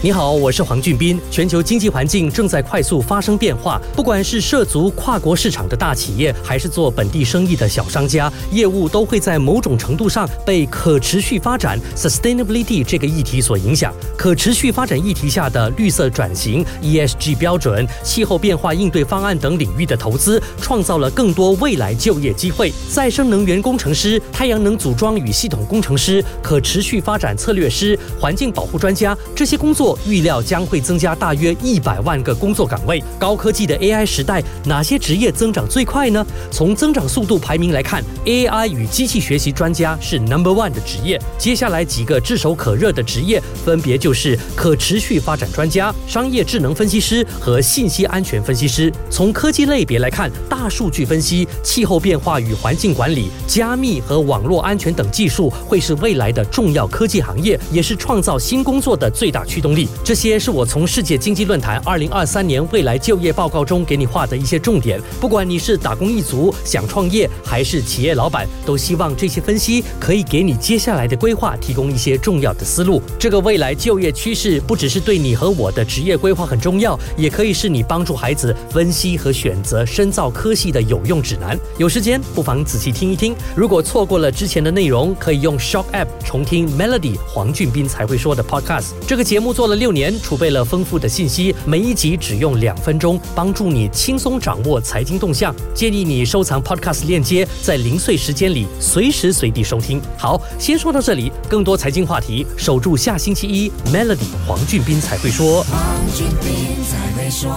你好，我是黄俊斌。全球经济环境正在快速发生变化，不管是涉足跨国市场的大企业，还是做本地生意的小商家，业务都会在某种程度上被可持续发展 （sustainability） 这个议题所影响。可持续发展议题下的绿色转型 （ESG） 标准、气候变化应对方案等领域的投资，创造了更多未来就业机会。再生能源工程师、太阳能组装与系统工程师、可持续发展策略师、环境保护专家，这些工作。预料将会增加大约一百万个工作岗位。高科技的 AI 时代，哪些职业增长最快呢？从增长速度排名来看，AI 与机器学习专家是 Number One 的职业。接下来几个炙手可热的职业，分别就是可持续发展专家、商业智能分析师和信息安全分析师。从科技类别来看，大数据分析、气候变化与环境管理、加密和网络安全等技术会是未来的重要科技行业，也是创造新工作的最大驱动力。这些是我从世界经济论坛二零二三年未来就业报告中给你画的一些重点。不管你是打工一族、想创业，还是企业老板，都希望这些分析可以给你接下来的规划提供一些重要的思路。这个未来就业趋势不只是对你和我的职业规划很重要，也可以是你帮助孩子分析和选择深造科系的有用指南。有时间不妨仔细听一听。如果错过了之前的内容，可以用 Shock App 重听 Melody 黄俊斌才会说的 Podcast。这个节目做了。六年储备了丰富的信息，每一集只用两分钟，帮助你轻松掌握财经动向。建议你收藏 Podcast 链接，在零碎时间里随时随地收听。好，先说到这里，更多财经话题，守住下星期一 Melody 黄俊斌才会说。黄俊斌才会说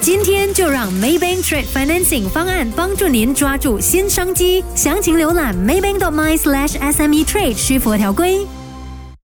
今天就让 Maybank Trade Financing 方案帮助您抓住新商机，详情浏览 maybank.my/sme trade 需符合条规。